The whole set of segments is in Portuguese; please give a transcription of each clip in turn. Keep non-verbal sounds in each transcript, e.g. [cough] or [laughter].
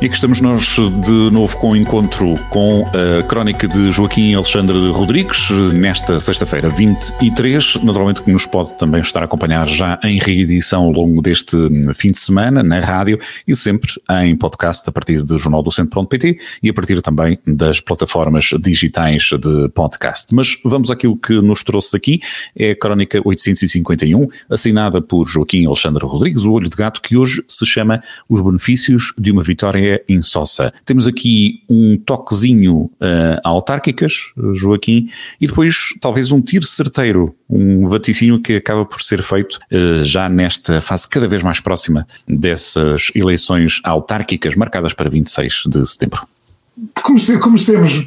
E aqui estamos nós de novo com o encontro com a crónica de Joaquim Alexandre Rodrigues, nesta sexta-feira, 23. Naturalmente que nos pode também estar a acompanhar já em reedição ao longo deste fim de semana, na rádio e sempre em podcast a partir do Jornal do Centro.pt e a partir também das plataformas digitais de podcast. Mas vamos àquilo que nos trouxe aqui, é a crónica 851, assinada por Joaquim Alexandre Rodrigues, o Olho de Gato, que hoje se chama Os Benefícios de uma Vitória insossa. Temos aqui um toquezinho uh, a autárquicas, Joaquim, e depois talvez um tiro certeiro, um vaticínio que acaba por ser feito uh, já nesta fase cada vez mais próxima dessas eleições autárquicas marcadas para 26 de setembro. Comecemos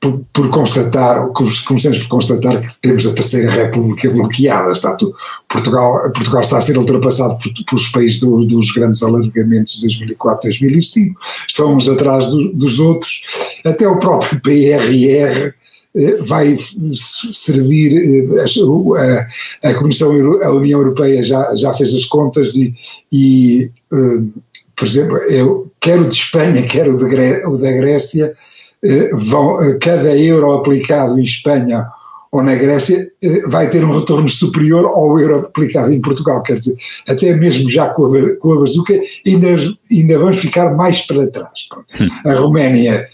por, por, constatar, começamos por constatar que temos a Terceira República bloqueada. Está tu, Portugal, Portugal está a ser ultrapassado por, pelos países do, dos grandes alargamentos de 2004 2005. Estamos atrás do, dos outros. Até o próprio PRR eh, vai servir, eh, a, a Comissão, a União Europeia já, já fez as contas e, e eh, por exemplo, eu quero de Espanha, quero o da Grécia, vão, eh, cada euro aplicado em Espanha ou na Grécia eh, vai ter um retorno superior ao euro aplicado em Portugal. Quer dizer, até mesmo já com a, com a bazuca, ainda, ainda vamos ficar mais para trás. Hum. A Roménia,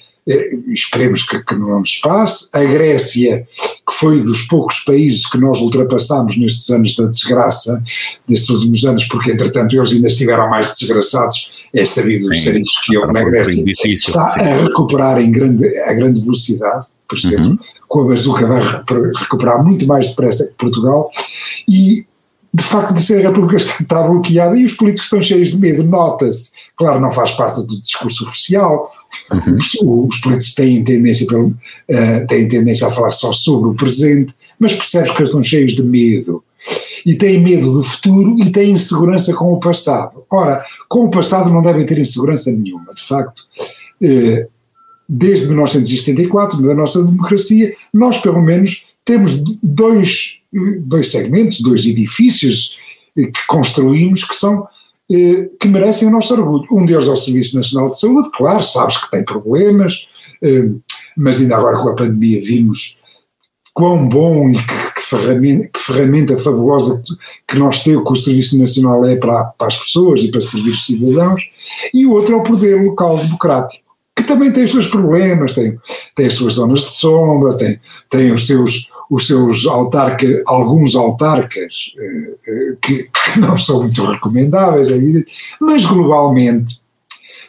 esperemos que, que, não nos passe. A Grécia, que foi dos poucos países que nós ultrapassámos nestes anos da desgraça, destes últimos anos, porque entretanto eles ainda estiveram mais desgraçados é sabido os serviços que eu na Grécia está a recuperar em grande, a grande velocidade, por exemplo, uhum. com a bazuca vai recuperar muito mais depressa que Portugal e de facto de ser a República está bloqueada e os políticos estão cheios de medo, nota-se, claro não faz parte do discurso oficial, uhum. os, os, políticos têm tendência, pelo, uh, têm tendência a falar só sobre o presente, mas percebes que eles estão cheios de medo e têm medo do futuro e têm insegurança com o passado. Ora, com o passado não devem ter insegurança nenhuma, de facto. Eh, desde 1974, da nossa democracia, nós pelo menos temos dois, dois segmentos, dois edifícios que construímos que são eh, que merecem o nosso orgulho. Um deles é o Serviço Nacional de Saúde, claro, sabes que tem problemas, mas ainda agora com a pandemia vimos quão bom e que ferramenta, que ferramenta fabulosa que nós temos, que o Serviço Nacional é para, para as pessoas e para servir os cidadãos, e o outro é o poder local democrático, que também tem os seus problemas, tem, tem as suas zonas de sombra, tem, tem os seus os seus autarcas, alguns autarcas eh, eh, que, que, [laughs] não são muito recomendáveis, é evidente, mas globalmente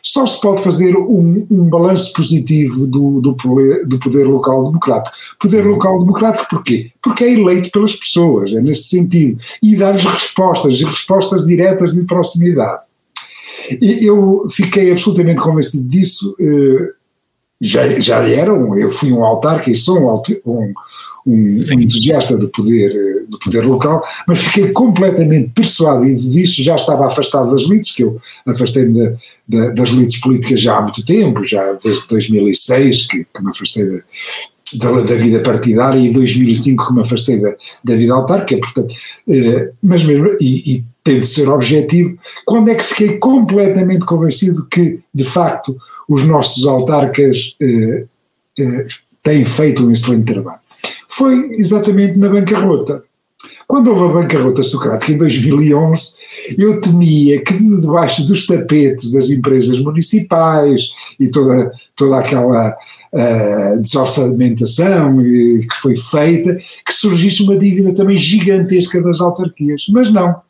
só se pode fazer um, um balanço positivo do, do, do, poder local democrático. Poder uhum. local democrático porquê? Porque é eleito pelas pessoas, é nesse sentido. E dá-lhes respostas, respostas diretas de proximidade. Eu fiquei absolutamente convencido disso, eh, já, já era um, eu fui um autarca e sou um, um, um, entusiasta do poder, eh, do poder local, mas fiquei completamente persuadido disso, já estava afastado das elites, que eu afastei-me das elites políticas já há muito tempo, já desde 2006 que, que me afastei da, da, da, vida partidária e 2005 que me afastei da, da vida autárquica, portanto, eh, mas mesmo, e, e tem de ser objetivo, quando é que fiquei completamente convencido que, de facto, os nossos autarcas eh, eh, têm feito um excelente trabalho? foi exatamente na bancarrota. Quando houve a bancarrota socrática em 2011, eu temia que debaixo dos tapetes das empresas municipais e toda, toda aquela uh, desorçamentação que foi feita, que surgisse uma dívida também gigantesca das autarquias. Mas não.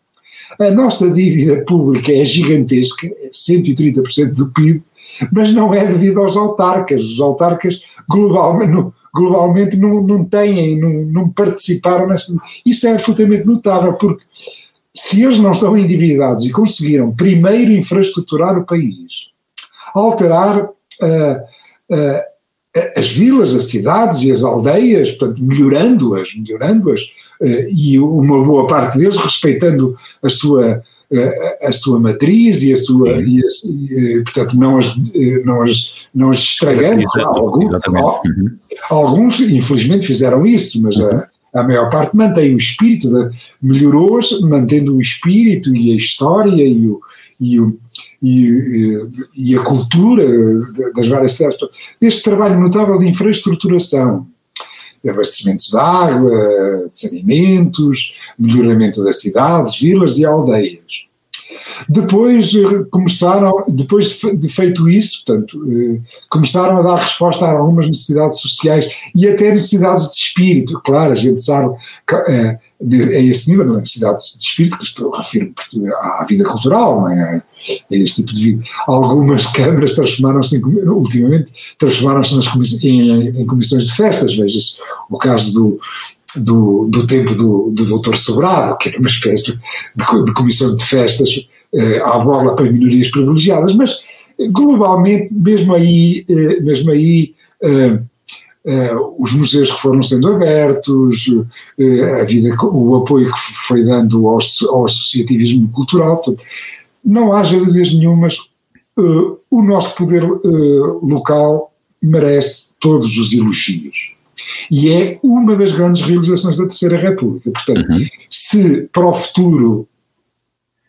A nossa dívida pública é gigantesca, é 130% do PIB, mas não é devido aos autarcas. Os autarcas globalmente, globalmente não, não têm, não, não participaram nesta. Isso é absolutamente notável, porque se eles não estão endividados e conseguiram primeiro infraestruturar o país, alterar uh, uh, as vilas, as cidades e as aldeias, portanto, melhorando-as, melhorando-as, uh, e uma boa parte deles respeitando a sua a, a sua matriz e a sua, e, e, portanto, não as, não as, não as estragando. Alguns, uhum. alguns, infelizmente, fizeram isso, mas a, a maior parte mantém o espírito, melhorou-as, mantendo o espírito e a história e, o, e, e, e a cultura das várias cidades. Este trabalho notável de infraestruturação, abastecimentos de água, de saneamentos, melhoramento das cidades, vilas e aldeias. Depois eh, começaram, depois de feito isso, portanto, eh, começaram a dar resposta a algumas necessidades sociais e até necessidades de espírito. Claro, a gente sabe que é, esse nível, não é necessidades de espírito, que estou refiro à vida cultural, não é? é este tipo de vida. Algumas [laughs] câmaras transformaram-se, ultimamente, transformaram-se em, em, comissões de festas, veja-se o caso do, do, do tempo do, do Dr. Sobrado, que era uma espécie de, de comissão de festas eh, à bola para minorias privilegiadas, mas globalmente, mesmo aí, eh, mesmo aí eh, os museus que foram sendo abertos, a vida, o apoio que foi dando ao, ao associativismo cultural, portanto, não haja dúvidas nenhumas, o nosso poder local merece todos os elogios. E é uma das grandes realizações da Terceira República. Portanto, uhum. se para o futuro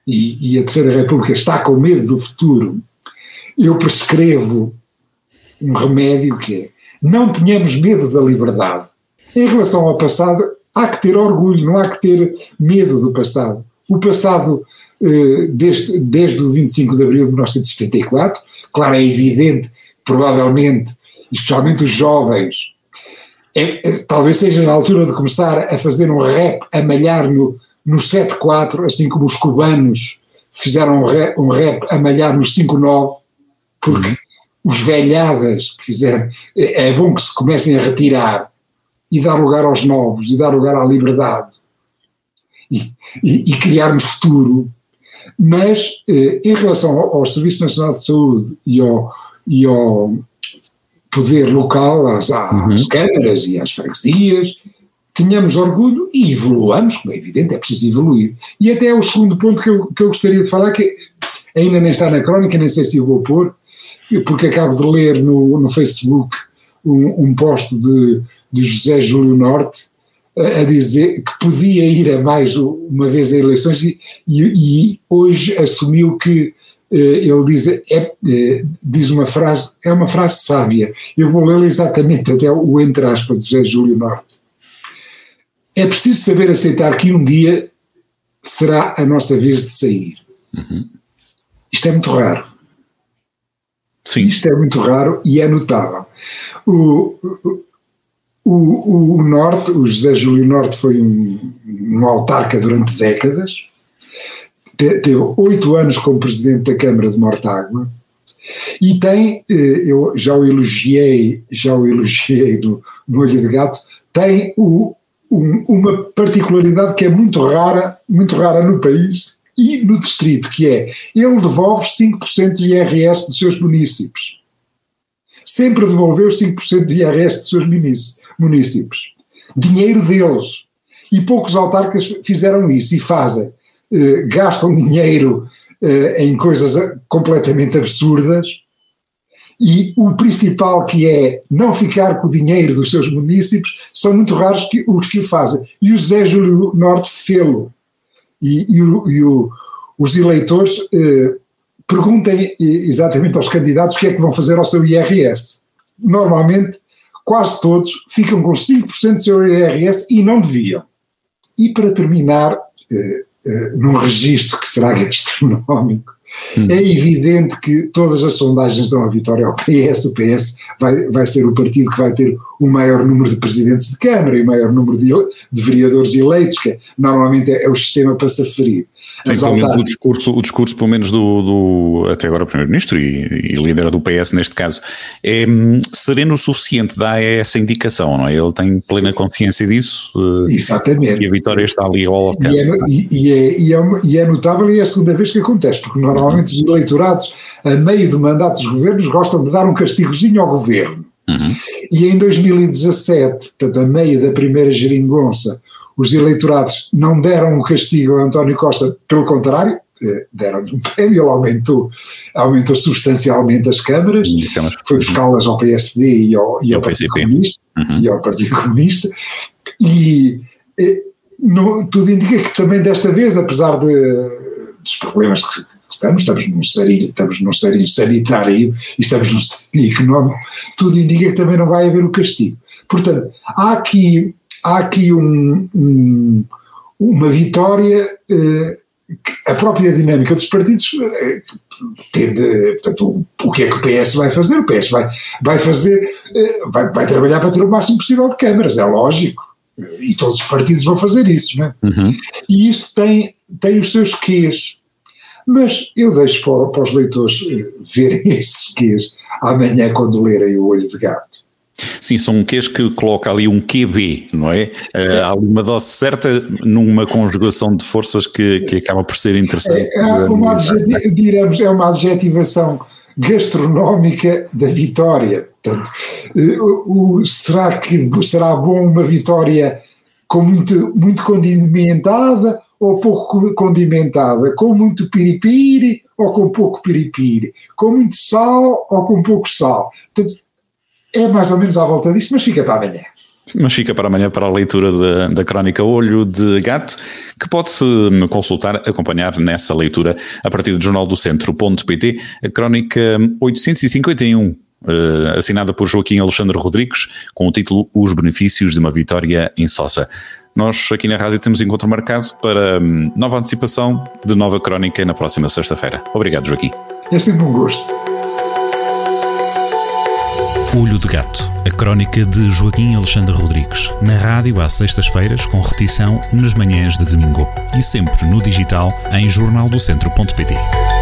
e, e a Terceira República está com medo do futuro, eu prescrevo um remédio que é não tenhamos medo da liberdade. Em relação ao passado, há que ter orgulho, não há que ter medo do passado. O passado, eh, desde, desde o 25 de abril de 1974, claro, é evidente, provavelmente, especialmente os jovens, é, é, talvez seja na altura de começar a fazer um rap, a malhar no, no 7-4, assim como os cubanos fizeram um rap, um rap a malhar no 5-9, porque uhum. os velhadas que fizeram, é, é bom que se comecem a retirar e dar lugar aos novos, e dar lugar à liberdade, e, e, e criarmos futuro. Mas eh, em relação ao, ao, Serviço Nacional de Saúde e ao, e ao poder local, às, às uhum. câmaras e às freguesias, tenhamos orgulho e evoluamos, como é evidente, é preciso evoluir. E até é o segundo ponto que eu, que eu gostaria de falar, que ainda nem está na crónica, nem sei se eu vou pôr, porque acabo de ler no, no Facebook um, um post de, de José Júlio Norte a, dizer que podia ir a mais uma vez a eleições e, e, e hoje assumiu que ele diz, é, é, diz uma frase, é uma frase sábia, eu vou lê-la exatamente até o entre aspas de José Júlio Norte. É preciso saber aceitar que um dia será a nossa vez de sair. Uhum. Isto é muito raro. Sim. Isto é muito raro e é notável. O, o, o, Norte, o José Júlio Norte foi um, um autarca durante décadas, teve oito anos como presidente da Câmara de Mortágua e tem, eh, eu já o elogiei, já o elogiei no, no Olho de Gato, tem o, um, uma particularidade que é muito rara, muito rara no país e no distrito, que é ele devolve 5% de IRS dos seus municípios. Sempre devolveu 5% de IRS dos seus municípios. Dinheiro deles. E poucos autarcas fizeram isso e fazem. Eh, gastam dinheiro eh, em coisas completamente absurdas e o principal que é não ficar com o dinheiro dos seus municípios, são muito raros que, os que o fazem. E o José Júlio Norte fê-lo. E, e, o, e o, os eleitores eh, perguntem exatamente aos candidatos o que é que vão fazer ao seu IRS. Normalmente, quase todos ficam com 5% do seu IRS e não deviam. E para terminar, eh, eh, num registro que será [laughs] gastronómico, Hum. É evidente que todas as sondagens dão a vitória ao PS, o PS vai, vai ser o partido que vai ter o maior número de presidentes de Câmara e o maior número de, de vereadores eleitos, que normalmente é, é, o sistema para se aferir. Sim, o discurso, o discurso, pelo menos do, do até agora Primeiro-Ministro e, e líder do PS neste caso, é hum, sereno o suficiente, dá essa indicação, não é? Ele tem plena Sim. consciência disso. Eh, Exatamente. E a vitória está ali ao alcance. E é, e, é, e, é, e é notável e é a segunda vez que acontece, porque normalmente os eleitorados, a meio do mandato dos governos, gostam de dar um castigozinho ao governo. Uhum. E em 2017, portanto, a meio da primeira geringonça, os eleitorados não deram um castigo a António Costa, pelo contrário, deram-lhe um prémio, ele aumentou, aumentou substancialmente as câmaras, foi buscá-las ao PSD e ao, e ao, Partido Comunista, uhum. e ao Partido Comunista, e no, tudo indica que também desta vez, apesar de, dos problemas que estamos, estamos num sarilho, estamos num sarilho sanitário e estamos num sarilho económico, tudo indica que também não vai haver o castigo. Portanto, há aqui, há aqui um, um, uma vitória, eh, a própria dinâmica dos partidos eh, tende, portanto, o, o, que é que o PS vai fazer? O PS vai, vai fazer, eh, vai, vai trabalhar para ter o máximo possível de câmaras, é lógico e todos os partidos vão fazer isso, não é? Uhum. E isso tem, tem os seus quês. Mas eu deixo para, para os leitores eh, verem [laughs] esses quês amanhã quando lerem o Olho de Gato. Sim, são quês que coloca ali um QB, não é? Uh, há ali uma dose certa numa conjugação de forças que, que acaba por ser interessante. É, é uma, diremos, é uma adjetivação gastronómica da vitória. Portanto, eh, será que será bom uma vitória com muito, muito condimentada ou pouco condimentada? Com muito piripiri ou com pouco piripiri? Com muito sal ou com pouco sal? Portanto, é mais ou menos à volta disto, mas fica para amanhã. Mas fica para amanhã para a leitura da, da crónica Olho de Gato, que pode-se consultar, acompanhar nessa leitura a partir do jornal do centro.pt, a crónica 851 Uh, assinada por Joaquim Alexandre Rodrigues, com o título Os Benefícios de uma Vitória em Sosa. Nós aqui na rádio temos encontro marcado para um, nova antecipação de nova crónica na próxima sexta-feira. Obrigado, Joaquim. É sempre um gosto. Olho de Gato, a crónica de Joaquim Alexandre Rodrigues, na rádio às sextas-feiras, com repetição nas manhãs de domingo e sempre no digital em jornaldocentro.pt.